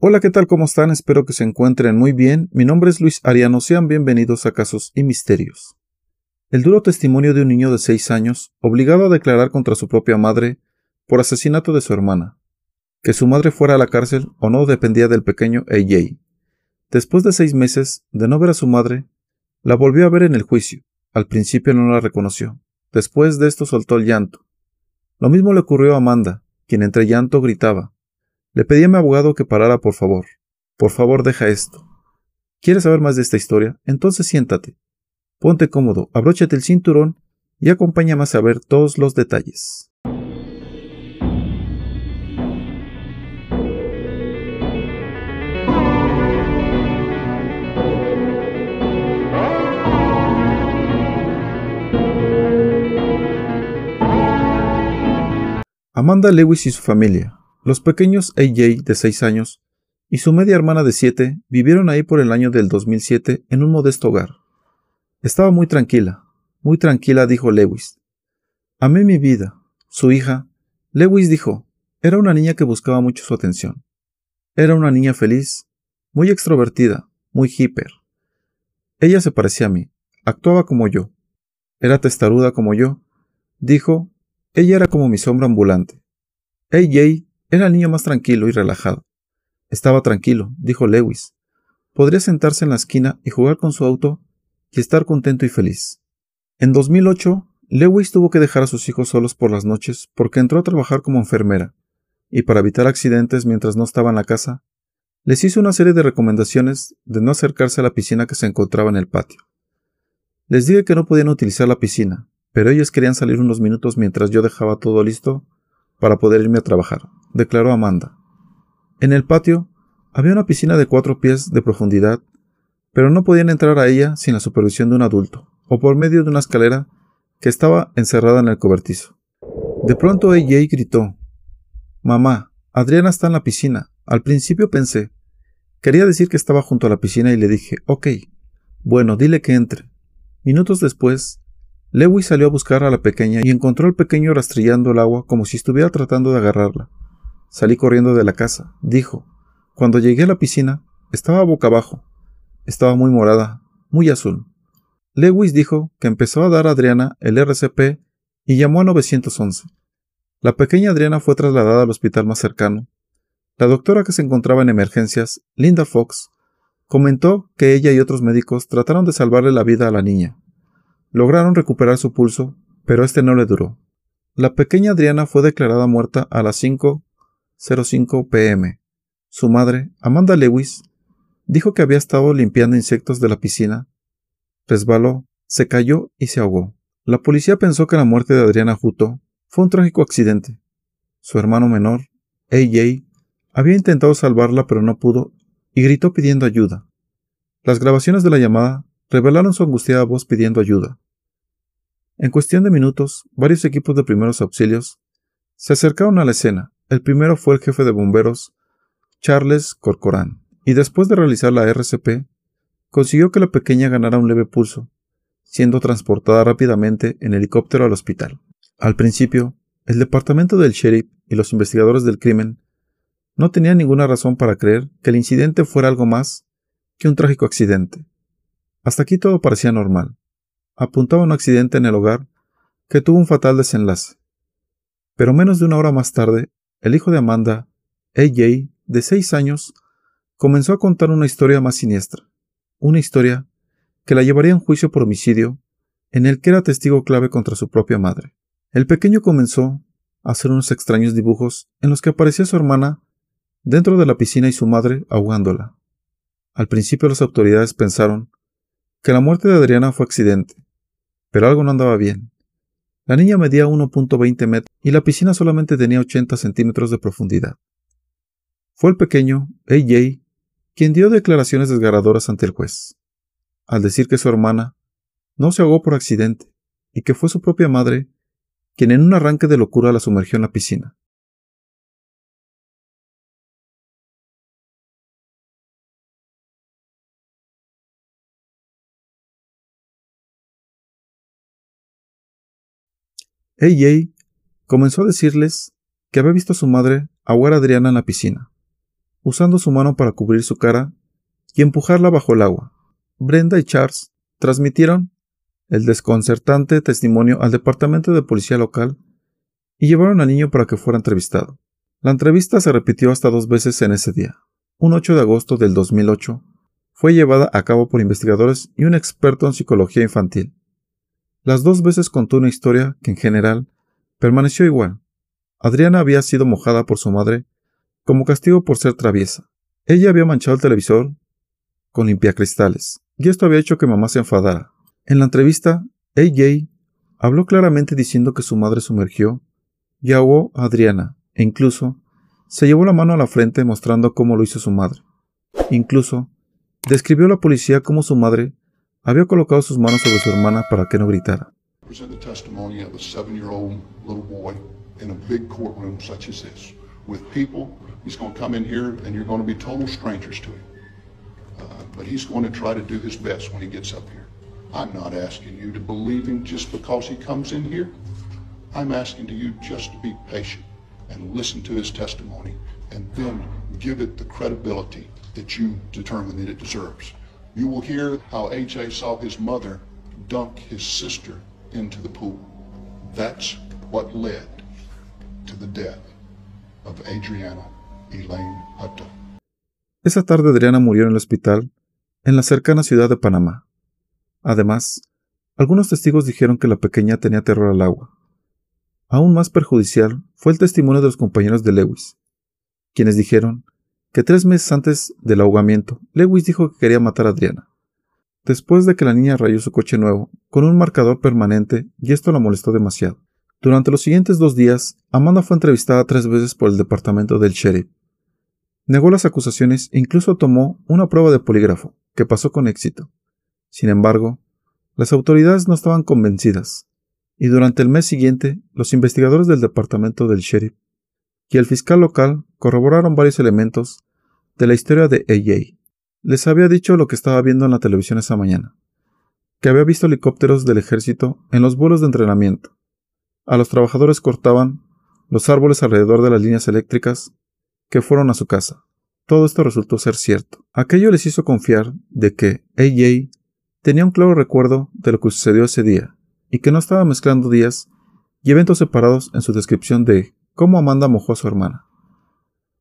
Hola, ¿qué tal? ¿Cómo están? Espero que se encuentren muy bien. Mi nombre es Luis Ariano. Sean bienvenidos a Casos y Misterios. El duro testimonio de un niño de 6 años, obligado a declarar contra su propia madre por asesinato de su hermana. Que su madre fuera a la cárcel o no dependía del pequeño AJ. Después de seis meses de no ver a su madre, la volvió a ver en el juicio. Al principio no la reconoció. Después de esto soltó el llanto. Lo mismo le ocurrió a Amanda, quien entre llanto gritaba. Le pedí a mi abogado que parara, por favor. Por favor, deja esto. ¿Quieres saber más de esta historia? Entonces siéntate. Ponte cómodo, abróchate el cinturón y acompáñame a saber todos los detalles. Amanda Lewis y su familia, los pequeños AJ de 6 años y su media hermana de 7 vivieron ahí por el año del 2007 en un modesto hogar. Estaba muy tranquila, muy tranquila, dijo Lewis. Amé mi vida. Su hija, Lewis dijo, era una niña que buscaba mucho su atención. Era una niña feliz, muy extrovertida, muy hiper. Ella se parecía a mí, actuaba como yo. Era testaruda como yo. Dijo, ella era como mi sombra ambulante. AJ era el niño más tranquilo y relajado. Estaba tranquilo, dijo Lewis. Podría sentarse en la esquina y jugar con su auto y estar contento y feliz. En 2008, Lewis tuvo que dejar a sus hijos solos por las noches porque entró a trabajar como enfermera, y para evitar accidentes mientras no estaba en la casa, les hizo una serie de recomendaciones de no acercarse a la piscina que se encontraba en el patio. Les dije que no podían utilizar la piscina, pero ellos querían salir unos minutos mientras yo dejaba todo listo para poder irme a trabajar, declaró Amanda. En el patio había una piscina de cuatro pies de profundidad, pero no podían entrar a ella sin la supervisión de un adulto, o por medio de una escalera que estaba encerrada en el cobertizo. De pronto AJ gritó Mamá, Adriana está en la piscina. Al principio pensé. Quería decir que estaba junto a la piscina y le dije, ok, bueno, dile que entre. Minutos después, Lewis salió a buscar a la pequeña y encontró al pequeño rastrillando el agua como si estuviera tratando de agarrarla. Salí corriendo de la casa, dijo. Cuando llegué a la piscina, estaba boca abajo. Estaba muy morada, muy azul. Lewis dijo que empezó a dar a Adriana el RCP y llamó a 911. La pequeña Adriana fue trasladada al hospital más cercano. La doctora que se encontraba en emergencias, Linda Fox, comentó que ella y otros médicos trataron de salvarle la vida a la niña, Lograron recuperar su pulso, pero este no le duró. La pequeña Adriana fue declarada muerta a las 5.05 pm. Su madre, Amanda Lewis, dijo que había estado limpiando insectos de la piscina, resbaló, se cayó y se ahogó. La policía pensó que la muerte de Adriana Juto fue un trágico accidente. Su hermano menor, AJ, había intentado salvarla pero no pudo y gritó pidiendo ayuda. Las grabaciones de la llamada revelaron su angustiada voz pidiendo ayuda. En cuestión de minutos, varios equipos de primeros auxilios se acercaron a la escena. El primero fue el jefe de bomberos, Charles Corcoran, y después de realizar la RCP, consiguió que la pequeña ganara un leve pulso, siendo transportada rápidamente en helicóptero al hospital. Al principio, el departamento del sheriff y los investigadores del crimen no tenían ninguna razón para creer que el incidente fuera algo más que un trágico accidente. Hasta aquí todo parecía normal. Apuntaba un accidente en el hogar que tuvo un fatal desenlace. Pero menos de una hora más tarde, el hijo de Amanda, AJ, de seis años, comenzó a contar una historia más siniestra. Una historia que la llevaría a un juicio por homicidio, en el que era testigo clave contra su propia madre. El pequeño comenzó a hacer unos extraños dibujos en los que aparecía su hermana dentro de la piscina y su madre ahogándola. Al principio las autoridades pensaron que la muerte de Adriana fue accidente, pero algo no andaba bien. La niña medía 1.20 metros y la piscina solamente tenía 80 centímetros de profundidad. Fue el pequeño, AJ, quien dio declaraciones desgarradoras ante el juez, al decir que su hermana no se ahogó por accidente y que fue su propia madre quien en un arranque de locura la sumergió en la piscina. AJ comenzó a decirles que había visto a su madre ahogar a Adriana en la piscina. usando su mano para cubrir su cara y empujarla bajo el agua. Brenda y Charles transmitieron el desconcertante testimonio al departamento de policía local y llevaron al niño para que fuera entrevistado. La entrevista se repitió hasta dos veces en ese día. Un 8 de agosto del 2008 fue llevada a cabo por investigadores y un experto en psicología infantil. Las dos veces contó una historia que en general permaneció igual. Adriana había sido mojada por su madre como castigo por ser traviesa. Ella había manchado el televisor con limpiacristales, y esto había hecho que mamá se enfadara. En la entrevista, AJ habló claramente diciendo que su madre sumergió y ahogó a Adriana, e incluso se llevó la mano a la frente mostrando cómo lo hizo su madre. Incluso describió a la policía cómo su madre había colocado sus manos sobre su hermana para que no gritara. He's going to come in here and you're going to be total strangers to him. Uh, but he's going to try to do his best when he gets up here. I'm not asking you to believe him just because he comes in here. I'm asking you just to be patient and listen to his testimony and then give it the credibility that you determine that it deserves. You will hear how AJ saw his mother dunk his sister into the pool. That's what led to the death of Adriana Elaine. Esa tarde Adriana murió en el hospital en la cercana ciudad de Panamá. Además, algunos testigos dijeron que la pequeña tenía terror al agua. Aún más perjudicial fue el testimonio de los compañeros de Lewis, quienes dijeron que tres meses antes del ahogamiento, Lewis dijo que quería matar a Adriana. Después de que la niña rayó su coche nuevo con un marcador permanente y esto la molestó demasiado. Durante los siguientes dos días, Amanda fue entrevistada tres veces por el departamento del sheriff. Negó las acusaciones e incluso tomó una prueba de polígrafo, que pasó con éxito. Sin embargo, las autoridades no estaban convencidas y durante el mes siguiente los investigadores del departamento del sheriff y el fiscal local corroboraron varios elementos de la historia de AJ. Les había dicho lo que estaba viendo en la televisión esa mañana, que había visto helicópteros del ejército en los vuelos de entrenamiento. A los trabajadores cortaban los árboles alrededor de las líneas eléctricas que fueron a su casa. Todo esto resultó ser cierto. Aquello les hizo confiar de que AJ tenía un claro recuerdo de lo que sucedió ese día y que no estaba mezclando días y eventos separados en su descripción de cómo Amanda mojó a su hermana.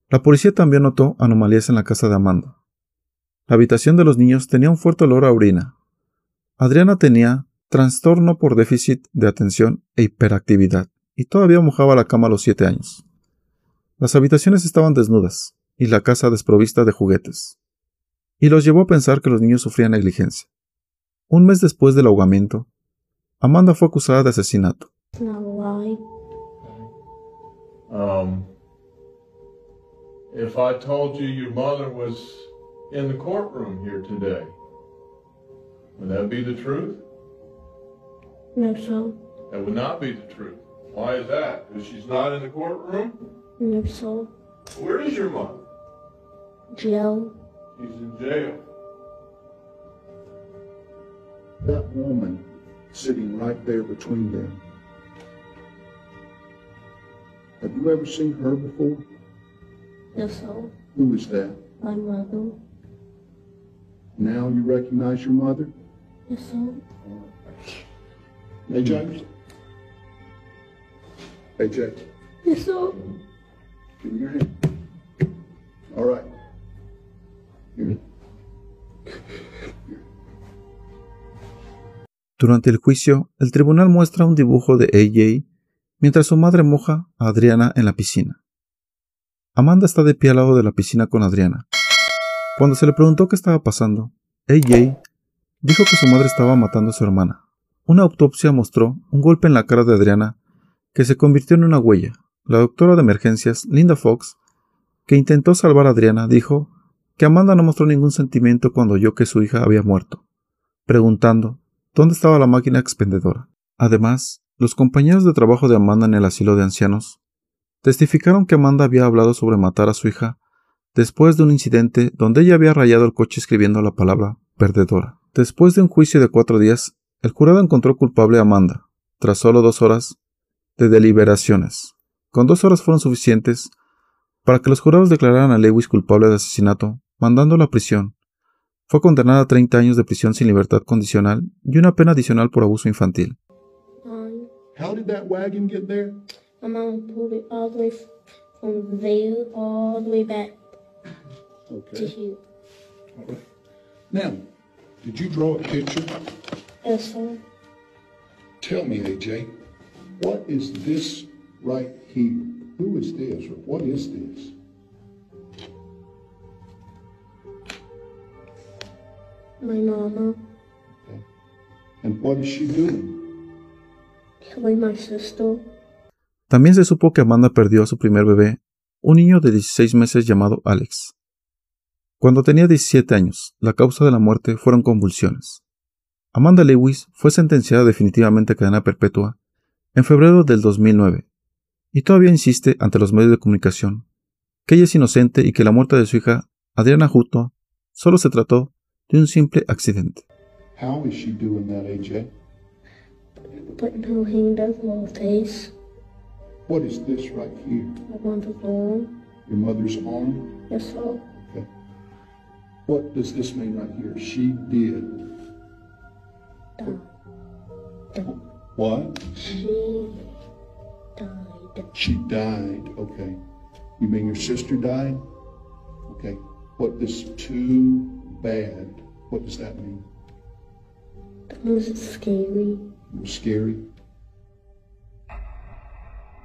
La policía también notó anomalías en la casa de Amanda. La habitación de los niños tenía un fuerte olor a orina. Adriana tenía trastorno por déficit de atención e hiperactividad y todavía mojaba la cama a los siete años. Las habitaciones estaban desnudas y la casa desprovista de juguetes. Y los llevó a pensar que los niños sufrían negligencia. Un mes después del ahogamiento, Amanda fue acusada de asesinato. Um, if I told you your mother was in the courtroom here today, would that be the truth? No, sir. That would not be the truth. Why is that? Because she's not in the courtroom? No, sir. Where is your mother? Jail. She's in jail. That woman sitting right there between them. Have you ever seen her before? Yes, sir. Who is that? My mother. Now you recognize your mother? Yes, sir. AJ? AJ? Yes, sir. Give me your hand. All right. Here. Durante el juicio, el tribunal muestra un dibujo de AJ mientras su madre moja a Adriana en la piscina. Amanda está de pie al lado de la piscina con Adriana. Cuando se le preguntó qué estaba pasando, AJ dijo que su madre estaba matando a su hermana. Una autopsia mostró un golpe en la cara de Adriana que se convirtió en una huella. La doctora de emergencias, Linda Fox, que intentó salvar a Adriana, dijo que Amanda no mostró ningún sentimiento cuando oyó que su hija había muerto, preguntando dónde estaba la máquina expendedora. Además, los compañeros de trabajo de Amanda en el asilo de ancianos testificaron que Amanda había hablado sobre matar a su hija después de un incidente donde ella había rayado el coche escribiendo la palabra perdedora. Después de un juicio de cuatro días, el jurado encontró culpable a Amanda, tras solo dos horas de deliberaciones. Con dos horas fueron suficientes para que los jurados declararan a Lewis culpable de asesinato, mandándolo a prisión. Fue condenada a 30 años de prisión sin libertad condicional y una pena adicional por abuso infantil. How did that wagon get there? my mom pulled it all the way from there all the way back okay. to here. All right. Now, did you draw a picture? Yes, sir. Tell me, AJ, what is this right here? Who is this, or what is this? My mama Okay. And what is she doing? También se supo que Amanda perdió a su primer bebé, un niño de 16 meses llamado Alex. Cuando tenía 17 años, la causa de la muerte fueron convulsiones. Amanda Lewis fue sentenciada definitivamente a cadena perpetua en febrero del 2009 y todavía insiste ante los medios de comunicación que ella es inocente y que la muerte de su hija, Adriana Juto, solo se trató de un simple accidente. How is she doing that, AJ? Putting her hand over my face. What is this right here? My mother's arm. Your mother's arm? Yes, sir. Okay. What does this mean right here? She did. Died. Died. What? She died. She died. Okay. You mean your sister died? Okay. What does too bad? What does that mean? That was scary. It was scary.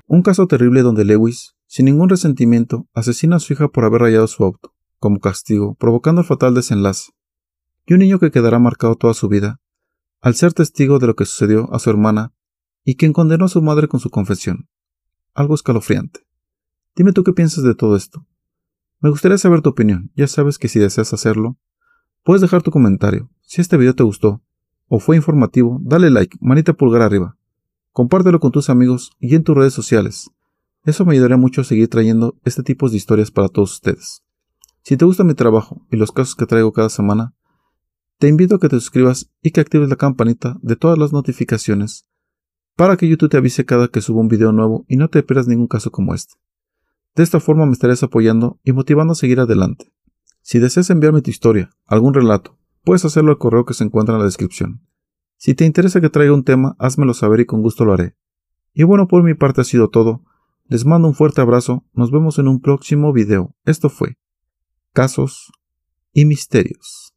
Un caso terrible donde Lewis, sin ningún resentimiento, asesina a su hija por haber rayado su auto, como castigo, provocando el fatal desenlace. Y un niño que quedará marcado toda su vida, al ser testigo de lo que sucedió a su hermana y quien condenó a su madre con su confesión. Algo escalofriante. Dime tú qué piensas de todo esto. Me gustaría saber tu opinión, ya sabes que si deseas hacerlo, puedes dejar tu comentario. Si este video te gustó o fue informativo, dale like, manita pulgar arriba. Compártelo con tus amigos y en tus redes sociales. Eso me ayudaría mucho a seguir trayendo este tipo de historias para todos ustedes. Si te gusta mi trabajo y los casos que traigo cada semana, te invito a que te suscribas y que actives la campanita de todas las notificaciones para que YouTube te avise cada que suba un video nuevo y no te pierdas ningún caso como este. De esta forma me estarías apoyando y motivando a seguir adelante. Si deseas enviarme tu historia, algún relato, puedes hacerlo al correo que se encuentra en la descripción. Si te interesa que traiga un tema, házmelo saber y con gusto lo haré. Y bueno, por mi parte ha sido todo. Les mando un fuerte abrazo, nos vemos en un próximo video. Esto fue Casos y Misterios.